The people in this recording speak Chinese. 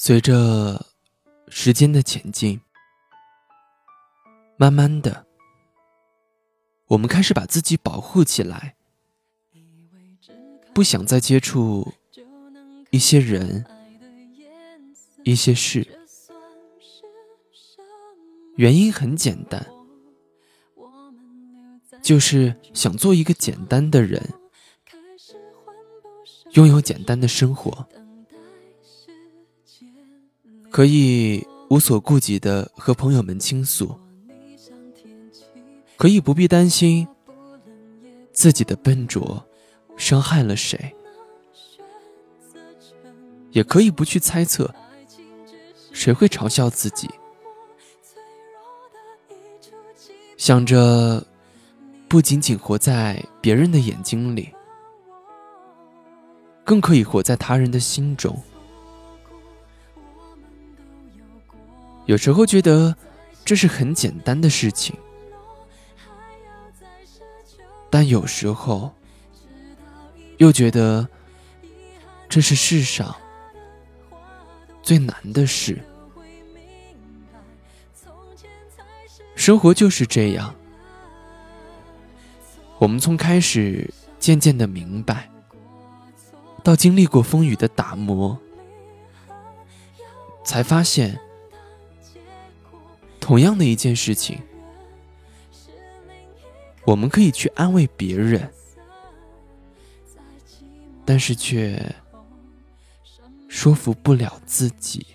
随着时间的前进，慢慢的，我们开始把自己保护起来，不想再接触一些人、一些事。原因很简单，就是想做一个简单的人，拥有简单的生活。可以无所顾忌的和朋友们倾诉，可以不必担心自己的笨拙伤害了谁，也可以不去猜测谁会嘲笑自己，想着不仅仅活在别人的眼睛里，更可以活在他人的心中。有时候觉得这是很简单的事情，但有时候又觉得这是世上最难的事。生活就是这样，我们从开始渐渐的明白，到经历过风雨的打磨，才发现。同样的一件事情，我们可以去安慰别人，但是却说服不了自己。